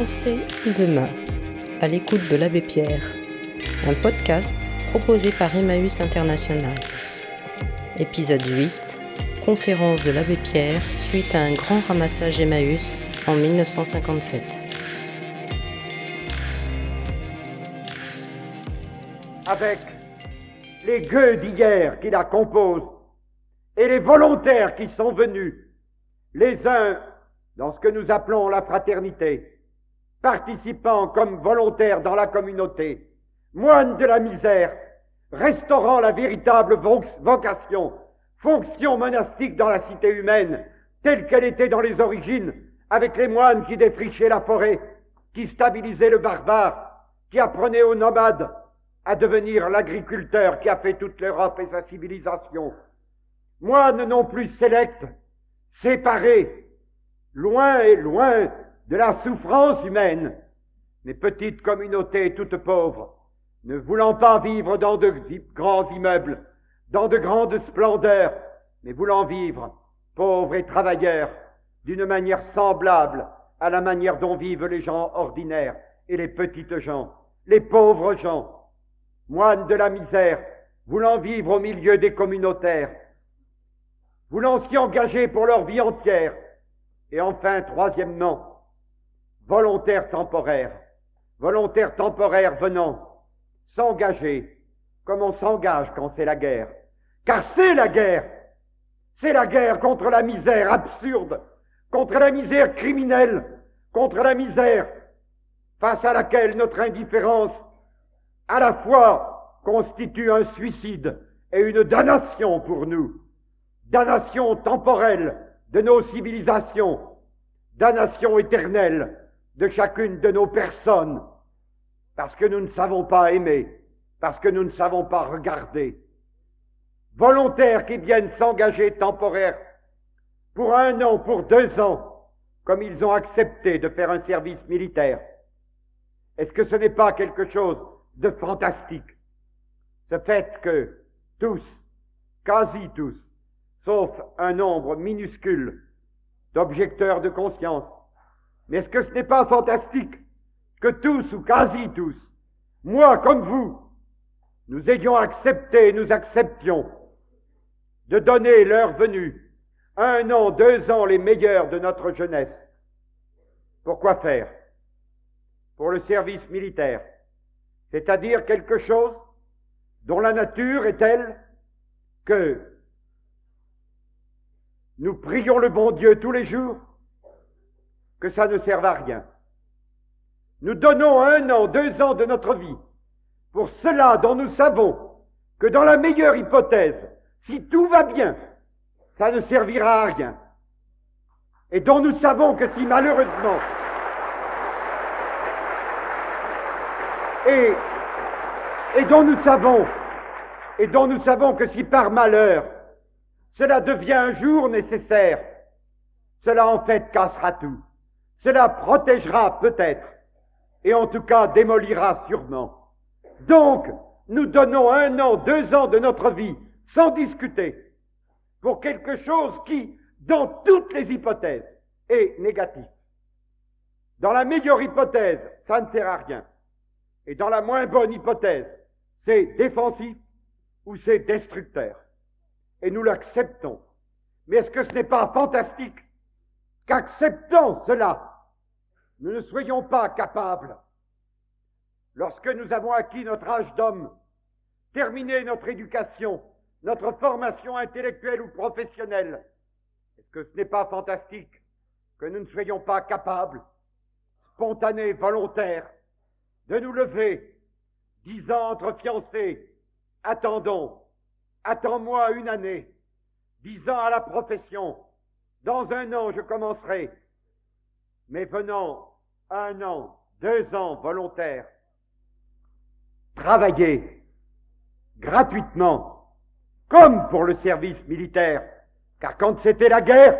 Pensée demain, à l'écoute de l'abbé Pierre, un podcast proposé par Emmaüs International. Épisode 8, conférence de l'abbé Pierre suite à un grand ramassage Emmaüs en 1957. Avec les gueux d'hier qui la composent et les volontaires qui sont venus, les uns dans ce que nous appelons la fraternité, participant comme volontaires dans la communauté, moines de la misère, restaurant la véritable vocation, fonction monastique dans la cité humaine, telle qu'elle était dans les origines, avec les moines qui défrichaient la forêt, qui stabilisaient le barbare, qui apprenaient aux nomades à devenir l'agriculteur qui a fait toute l'Europe et sa civilisation. Moines non plus sélects, séparés, loin et loin de la souffrance humaine, les petites communautés toutes pauvres, ne voulant pas vivre dans de grands immeubles, dans de grandes splendeurs, mais voulant vivre, pauvres et travailleurs, d'une manière semblable à la manière dont vivent les gens ordinaires et les petites gens, les pauvres gens, moines de la misère, voulant vivre au milieu des communautaires, voulant s'y engager pour leur vie entière, et enfin, troisièmement, volontaire temporaire, volontaire temporaire venant s'engager comme on s'engage quand c'est la guerre. Car c'est la guerre. C'est la guerre contre la misère absurde, contre la misère criminelle, contre la misère face à laquelle notre indifférence à la fois constitue un suicide et une damnation pour nous, damnation temporelle de nos civilisations, damnation éternelle de chacune de nos personnes, parce que nous ne savons pas aimer, parce que nous ne savons pas regarder. Volontaires qui viennent s'engager temporaire pour un an, pour deux ans, comme ils ont accepté de faire un service militaire. Est-ce que ce n'est pas quelque chose de fantastique? Ce fait que tous, quasi tous, sauf un nombre minuscule d'objecteurs de conscience. Mais est-ce que ce n'est pas fantastique que tous ou quasi tous, moi comme vous, nous ayons accepté, nous acceptions de donner l'heure venue, un an, deux ans les meilleurs de notre jeunesse. Pourquoi faire? Pour le service militaire, c'est-à-dire quelque chose dont la nature est telle que nous prions le bon Dieu tous les jours, que ça ne serve à rien. Nous donnons un an, deux ans de notre vie pour cela dont nous savons que dans la meilleure hypothèse, si tout va bien, ça ne servira à rien. Et dont nous savons que si malheureusement, et, et dont nous savons, et dont nous savons que si par malheur, cela devient un jour nécessaire. Cela en fait cassera tout. Cela protégera peut-être, et en tout cas démolira sûrement. Donc, nous donnons un an, deux ans de notre vie, sans discuter, pour quelque chose qui, dans toutes les hypothèses, est négatif. Dans la meilleure hypothèse, ça ne sert à rien. Et dans la moins bonne hypothèse, c'est défensif ou c'est destructeur et nous l'acceptons. Mais est-ce que ce n'est pas fantastique? Qu'acceptant cela, nous ne soyons pas capables, lorsque nous avons acquis notre âge d'homme, terminé notre éducation, notre formation intellectuelle ou professionnelle, est-ce que ce n'est pas fantastique que nous ne soyons pas capables, spontanés, volontaires, de nous lever, disant entre fiancés, attendons, Attends-moi une année, disant à la profession, dans un an je commencerai. Mais venant un an, deux ans volontaires, travailler gratuitement, comme pour le service militaire, car quand c'était la guerre,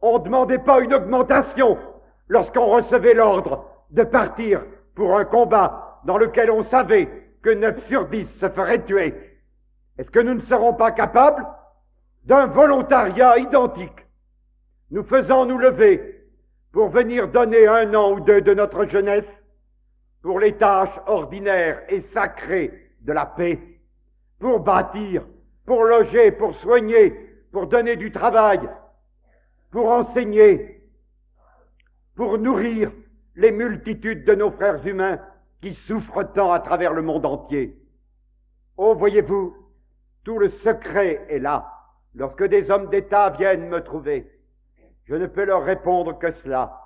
on ne demandait pas une augmentation lorsqu'on recevait l'ordre de partir pour un combat dans lequel on savait que neuf sur dix se feraient tuer est-ce que nous ne serons pas capables d'un volontariat identique, nous faisant nous lever pour venir donner un an ou deux de notre jeunesse pour les tâches ordinaires et sacrées de la paix, pour bâtir, pour loger, pour soigner, pour donner du travail, pour enseigner, pour nourrir les multitudes de nos frères humains qui souffrent tant à travers le monde entier. Oh, voyez-vous, tout le secret est là. Lorsque des hommes d'État viennent me trouver, je ne peux leur répondre que cela.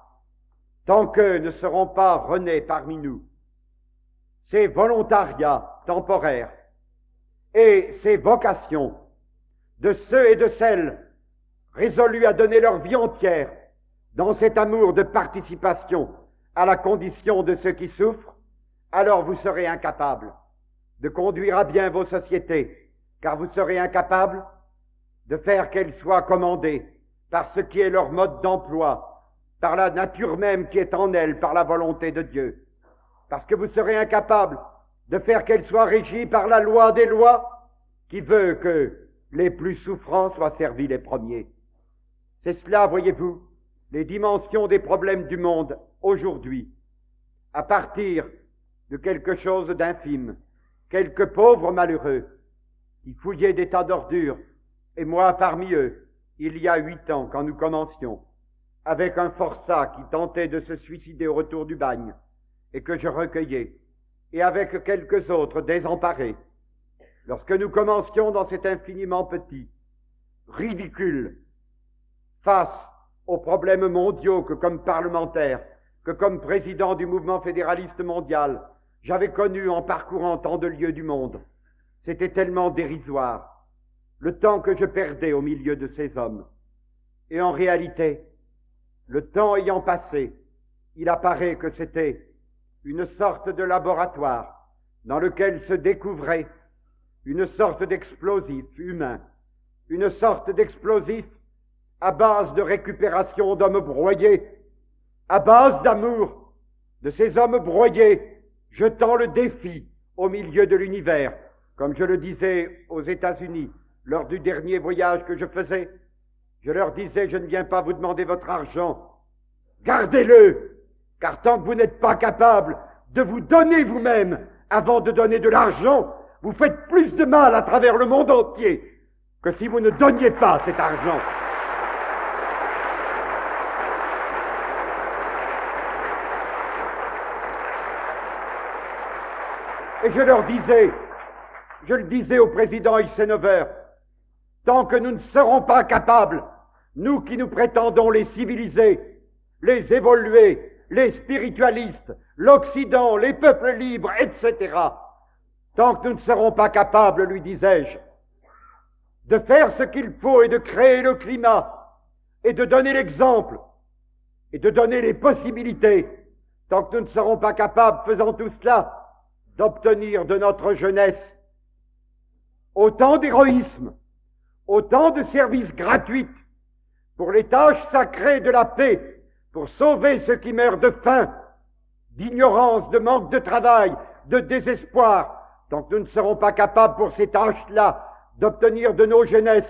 Tant qu'eux ne seront pas renés parmi nous, ces volontariats temporaires et ces vocations de ceux et de celles résolus à donner leur vie entière dans cet amour de participation à la condition de ceux qui souffrent, alors vous serez incapables de conduire à bien vos sociétés, car vous serez incapables de faire qu'elles soient commandées par ce qui est leur mode d'emploi, par la nature même qui est en elles, par la volonté de Dieu, parce que vous serez incapables de faire qu'elles soient régies par la loi des lois qui veut que les plus souffrants soient servis les premiers. C'est cela, voyez-vous, les dimensions des problèmes du monde aujourd'hui, à partir de quelque chose d'infime, quelques pauvres malheureux qui fouillaient des tas d'ordures, et moi parmi eux, il y a huit ans, quand nous commencions, avec un forçat qui tentait de se suicider au retour du bagne, et que je recueillais, et avec quelques autres désemparés, lorsque nous commencions dans cet infiniment petit, ridicule, face aux problèmes mondiaux que comme parlementaire, que comme président du mouvement fédéraliste mondial, j'avais connu en parcourant tant de lieux du monde. C'était tellement dérisoire, le temps que je perdais au milieu de ces hommes. Et en réalité, le temps ayant passé, il apparaît que c'était une sorte de laboratoire dans lequel se découvrait une sorte d'explosif humain, une sorte d'explosif à base de récupération d'hommes broyés, à base d'amour de ces hommes broyés, jetant le défi au milieu de l'univers, comme je le disais aux États-Unis lors du dernier voyage que je faisais. Je leur disais, je ne viens pas vous demander votre argent, gardez-le, car tant que vous n'êtes pas capable de vous donner vous-même avant de donner de l'argent, vous faites plus de mal à travers le monde entier que si vous ne donniez pas cet argent. Et je leur disais, je le disais au président Eisenhower, tant que nous ne serons pas capables, nous qui nous prétendons les civilisés, les évolués, les spiritualistes, l'Occident, les peuples libres, etc., tant que nous ne serons pas capables, lui disais-je, de faire ce qu'il faut et de créer le climat et de donner l'exemple et de donner les possibilités, tant que nous ne serons pas capables, faisant tout cela, d'obtenir de notre jeunesse autant d'héroïsme, autant de services gratuits pour les tâches sacrées de la paix, pour sauver ceux qui meurent de faim, d'ignorance, de manque de travail, de désespoir, tant que nous ne serons pas capables pour ces tâches-là d'obtenir de nos jeunesses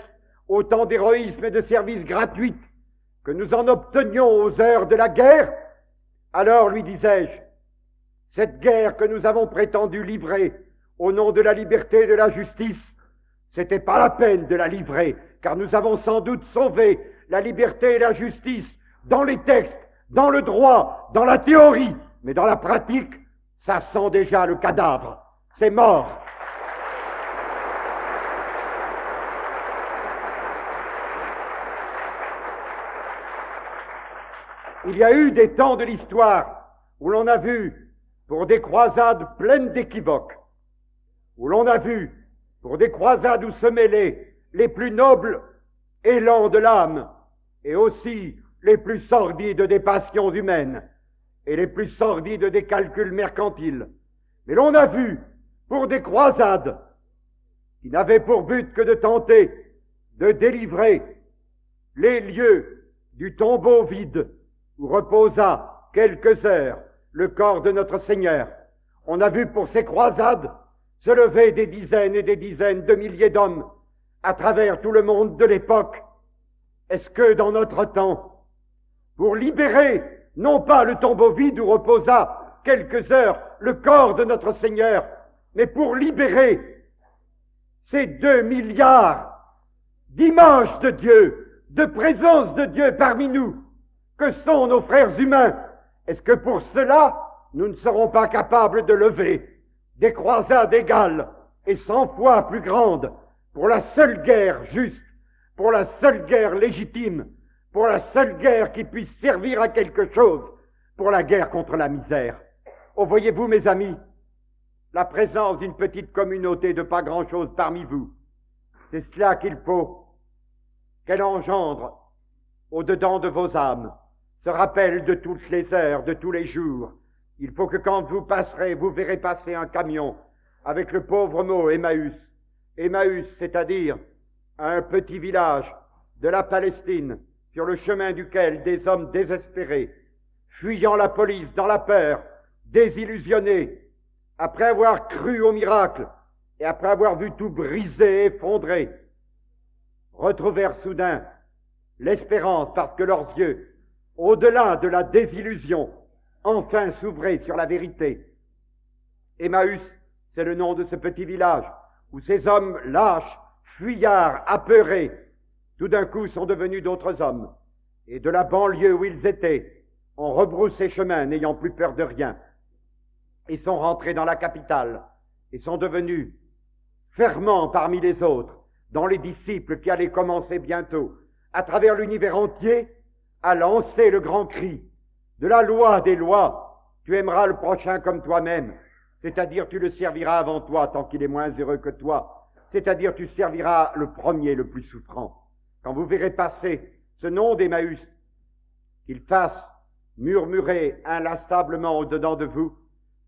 autant d'héroïsme et de services gratuits que nous en obtenions aux heures de la guerre, alors, lui disais-je, cette guerre que nous avons prétendu livrer au nom de la liberté et de la justice, c'était pas la peine de la livrer, car nous avons sans doute sauvé la liberté et la justice dans les textes, dans le droit, dans la théorie, mais dans la pratique, ça sent déjà le cadavre. C'est mort. Il y a eu des temps de l'histoire où l'on a vu pour des croisades pleines d'équivoques, où l'on a vu, pour des croisades où se mêlaient les plus nobles élans de l'âme, et aussi les plus sordides des passions humaines, et les plus sordides des calculs mercantiles. Mais l'on a vu, pour des croisades qui n'avaient pour but que de tenter de délivrer les lieux du tombeau vide où reposa quelques heures le corps de notre Seigneur. On a vu pour ces croisades se lever des dizaines et des dizaines de milliers d'hommes à travers tout le monde de l'époque. Est-ce que dans notre temps, pour libérer non pas le tombeau vide où reposa quelques heures le corps de notre Seigneur, mais pour libérer ces deux milliards d'images de Dieu, de présence de Dieu parmi nous, que sont nos frères humains. Est-ce que pour cela, nous ne serons pas capables de lever des croisades égales et cent fois plus grandes pour la seule guerre juste, pour la seule guerre légitime, pour la seule guerre qui puisse servir à quelque chose, pour la guerre contre la misère. Oh, voyez-vous, mes amis, la présence d'une petite communauté de pas grand-chose parmi vous, c'est cela qu'il faut qu'elle engendre au-dedans de vos âmes, se rappelle de toutes les heures, de tous les jours. Il faut que quand vous passerez, vous verrez passer un camion avec le pauvre mot Emmaüs. Emmaüs, c'est-à-dire un petit village de la Palestine sur le chemin duquel des hommes désespérés, fuyant la police dans la peur, désillusionnés, après avoir cru au miracle et après avoir vu tout briser, effondrer, retrouvèrent soudain l'espérance parce que leurs yeux, au-delà de la désillusion, enfin s'ouvraient sur la vérité. Emmaüs, c'est le nom de ce petit village où ces hommes lâches, fuyards, apeurés, tout d'un coup sont devenus d'autres hommes, et de la banlieue où ils étaient, ont rebroussé chemin, n'ayant plus peur de rien, et sont rentrés dans la capitale, et sont devenus ferments parmi les autres, dans les disciples qui allaient commencer bientôt, à travers l'univers entier, à lancer le grand cri de la loi des lois, tu aimeras le prochain comme toi-même, c'est-à-dire tu le serviras avant toi tant qu'il est moins heureux que toi, c'est-à-dire tu serviras le premier le plus souffrant. Quand vous verrez passer ce nom d'Emmaüs, qu'il fasse murmurer inlassablement au-dedans de vous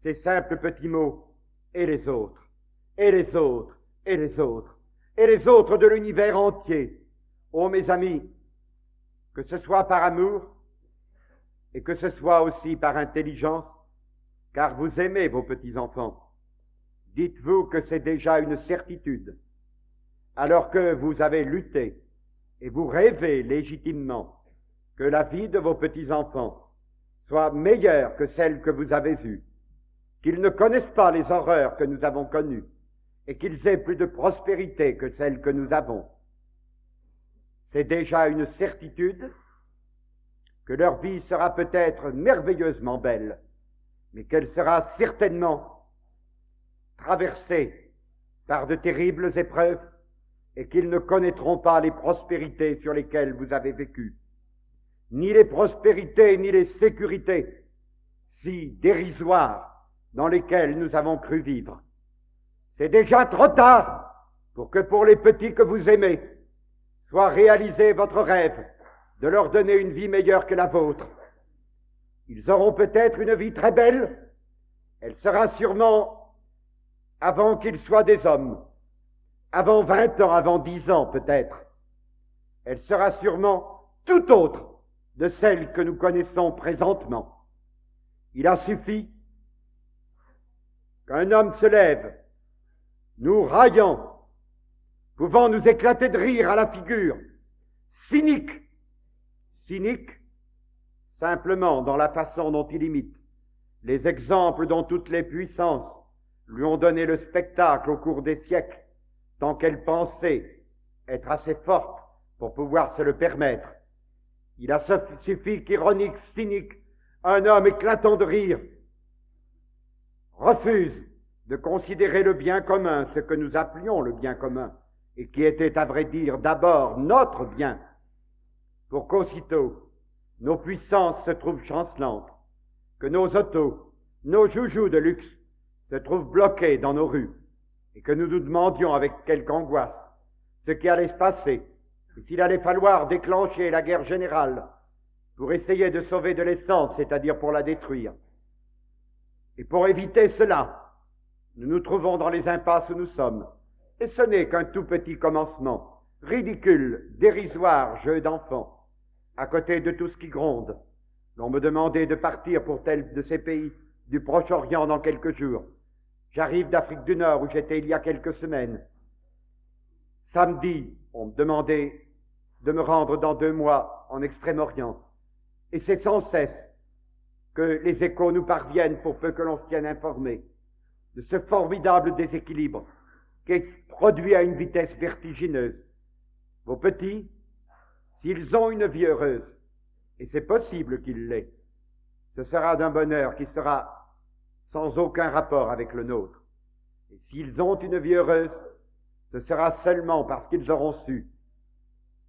ces simples petits mots, et les autres, et les autres, et les autres, et les autres de l'univers entier. Oh mes amis, que ce soit par amour, et que ce soit aussi par intelligence, car vous aimez vos petits-enfants. Dites-vous que c'est déjà une certitude, alors que vous avez lutté et vous rêvez légitimement que la vie de vos petits-enfants soit meilleure que celle que vous avez eue, qu'ils ne connaissent pas les horreurs que nous avons connues, et qu'ils aient plus de prospérité que celle que nous avons. C'est déjà une certitude que leur vie sera peut-être merveilleusement belle, mais qu'elle sera certainement traversée par de terribles épreuves et qu'ils ne connaîtront pas les prospérités sur lesquelles vous avez vécu, ni les prospérités ni les sécurités si dérisoires dans lesquelles nous avons cru vivre. C'est déjà trop tard pour que pour les petits que vous aimez soit réalisé votre rêve de leur donner une vie meilleure que la vôtre. Ils auront peut-être une vie très belle, elle sera sûrement avant qu'ils soient des hommes, avant vingt ans, avant dix ans peut-être. Elle sera sûrement tout autre de celle que nous connaissons présentement. Il a suffi qu'un homme se lève, nous raillant, pouvant nous éclater de rire à la figure, cynique, cynique, simplement dans la façon dont il imite les exemples dont toutes les puissances lui ont donné le spectacle au cours des siècles, tant qu'elle pensait être assez forte pour pouvoir se le permettre. Il a suffi qu'ironique, cynique, un homme éclatant de rire, refuse de considérer le bien commun, ce que nous appelions le bien commun, et qui était à vrai dire d'abord notre bien, pour qu'aussitôt nos puissances se trouvent chancelantes, que nos autos, nos joujoux de luxe se trouvent bloqués dans nos rues, et que nous nous demandions avec quelque angoisse ce qui allait se passer, et s'il allait falloir déclencher la guerre générale pour essayer de sauver de l'essence, c'est-à-dire pour la détruire. Et pour éviter cela, nous nous trouvons dans les impasses où nous sommes. Et ce n'est qu'un tout petit commencement, ridicule, dérisoire jeu d'enfant à côté de tout ce qui gronde. L'on me demandait de partir pour tel de ces pays du Proche-Orient dans quelques jours. J'arrive d'Afrique du Nord où j'étais il y a quelques semaines. Samedi, on me demandait de me rendre dans deux mois en Extrême-Orient. Et c'est sans cesse que les échos nous parviennent pour peu que l'on se tienne informé de ce formidable déséquilibre qui est produit à une vitesse vertigineuse. Vos petits, s'ils ont une vie heureuse, et c'est possible qu'ils l'aient, ce sera d'un bonheur qui sera sans aucun rapport avec le nôtre. Et s'ils ont une vie heureuse, ce sera seulement parce qu'ils auront su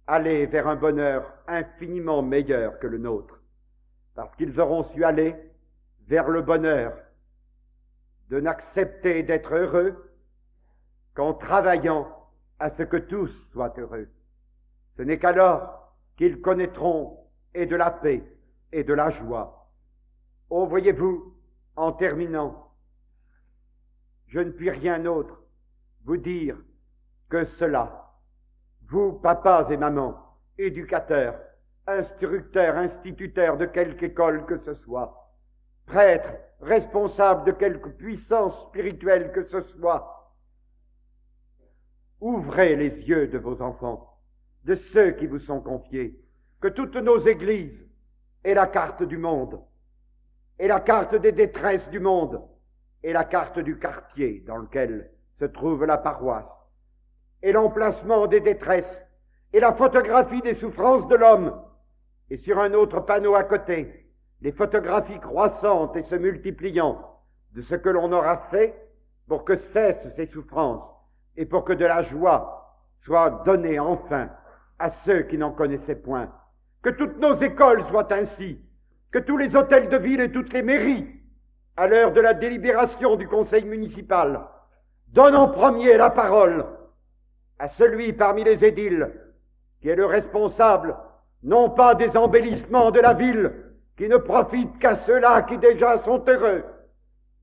aller vers un bonheur infiniment meilleur que le nôtre, parce qu'ils auront su aller vers le bonheur de n'accepter d'être heureux qu'en travaillant à ce que tous soient heureux. Ce n'est qu'alors qu'ils connaîtront et de la paix et de la joie. Oh, voyez-vous, en terminant, je ne puis rien autre vous dire que cela. Vous, papas et mamans, éducateurs, instructeurs, instituteurs de quelque école que ce soit, prêtres, responsables de quelque puissance spirituelle que ce soit, ouvrez les yeux de vos enfants, de ceux qui vous sont confiés, que toutes nos églises aient la carte du monde, et la carte des détresses du monde, et la carte du quartier dans lequel se trouve la paroisse, et l'emplacement des détresses, et la photographie des souffrances de l'homme, et sur un autre panneau à côté, les photographies croissantes et se multipliant de ce que l'on aura fait pour que cessent ces souffrances et pour que de la joie soit donnée enfin à ceux qui n'en connaissaient point. Que toutes nos écoles soient ainsi, que tous les hôtels de ville et toutes les mairies, à l'heure de la délibération du conseil municipal, donnent en premier la parole à celui parmi les édiles qui est le responsable non pas des embellissements de la ville, qui ne profitent qu'à ceux-là qui déjà sont heureux,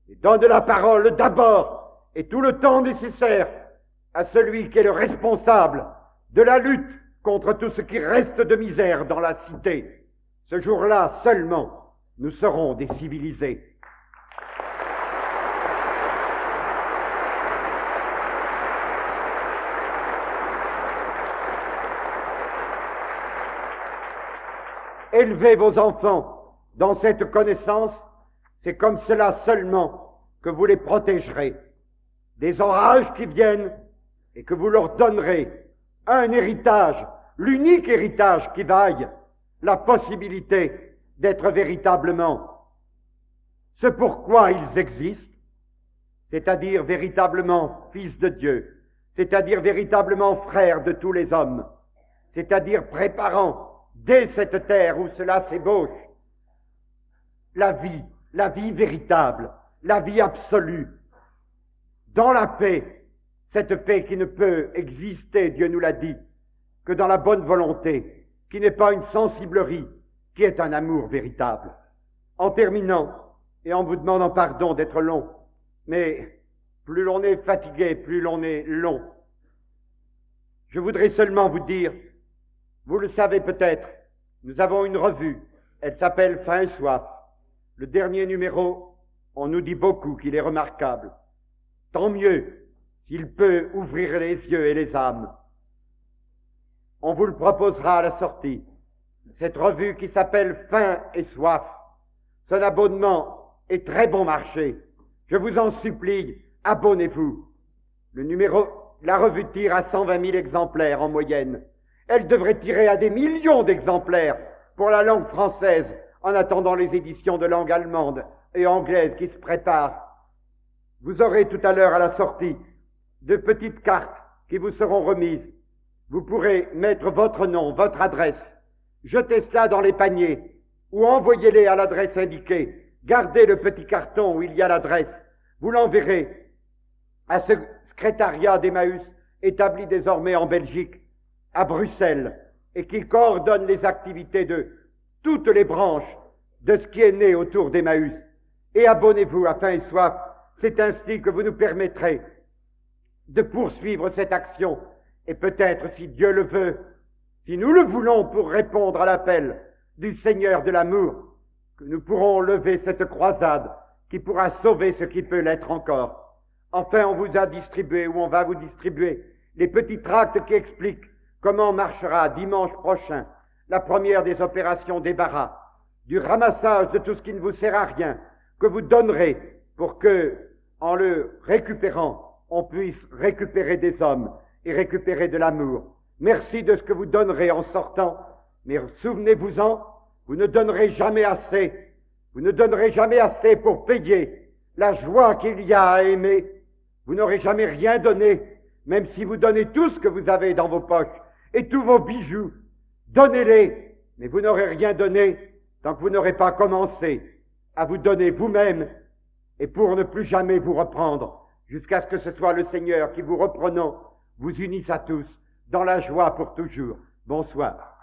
et donne la parole d'abord et tout le temps nécessaire à celui qui est le responsable de la lutte contre tout ce qui reste de misère dans la cité. Ce jour-là seulement, nous serons des civilisés. Élevez vos enfants dans cette connaissance, c'est comme cela seulement que vous les protégerez des orages qui viennent et que vous leur donnerez un héritage, l'unique héritage qui vaille, la possibilité d'être véritablement. Ce pourquoi ils existent, c'est-à-dire véritablement fils de Dieu, c'est-à-dire véritablement frères de tous les hommes, c'est-à-dire préparant dès cette terre où cela s'ébauche la vie, la vie véritable, la vie absolue, dans la paix, cette paix qui ne peut exister, Dieu nous l'a dit, que dans la bonne volonté, qui n'est pas une sensiblerie, qui est un amour véritable. En terminant, et en vous demandant pardon d'être long, mais plus l'on est fatigué, plus l'on est long, je voudrais seulement vous dire, vous le savez peut-être, nous avons une revue, elle s'appelle Fin et Soif. Le dernier numéro, on nous dit beaucoup qu'il est remarquable. Tant mieux s'il peut ouvrir les yeux et les âmes. On vous le proposera à la sortie. Cette revue qui s'appelle Faim et Soif. Son abonnement est très bon marché. Je vous en supplie, abonnez-vous. Le numéro, la revue tire à 120 000 exemplaires en moyenne. Elle devrait tirer à des millions d'exemplaires pour la langue française en attendant les éditions de langue allemande et anglaise qui se préparent. Vous aurez tout à l'heure à la sortie de petites cartes qui vous seront remises. Vous pourrez mettre votre nom, votre adresse, jeter cela dans les paniers ou envoyez-les à l'adresse indiquée. Gardez le petit carton où il y a l'adresse. Vous l'enverrez à ce secrétariat d'Emmaüs établi désormais en Belgique, à Bruxelles, et qui coordonne les activités de toutes les branches de ce qui est né autour d'Emmaüs. Et abonnez-vous à Faim et Soif. C'est ainsi que vous nous permettrez de poursuivre cette action. Et peut-être, si Dieu le veut, si nous le voulons pour répondre à l'appel du Seigneur de l'amour, que nous pourrons lever cette croisade qui pourra sauver ce qui peut l'être encore. Enfin, on vous a distribué, ou on va vous distribuer, les petits tracts qui expliquent comment marchera dimanche prochain la première des opérations débarras, du ramassage de tout ce qui ne vous sert à rien, que vous donnerez pour que, en le récupérant, on puisse récupérer des hommes et récupérer de l'amour. Merci de ce que vous donnerez en sortant, mais souvenez-vous-en, vous ne donnerez jamais assez, vous ne donnerez jamais assez pour payer la joie qu'il y a à aimer. Vous n'aurez jamais rien donné, même si vous donnez tout ce que vous avez dans vos poches et tous vos bijoux. Donnez-les, mais vous n'aurez rien donné tant que vous n'aurez pas commencé à vous donner vous-même et pour ne plus jamais vous reprendre jusqu'à ce que ce soit le Seigneur qui vous reprenant vous unisse à tous dans la joie pour toujours. Bonsoir.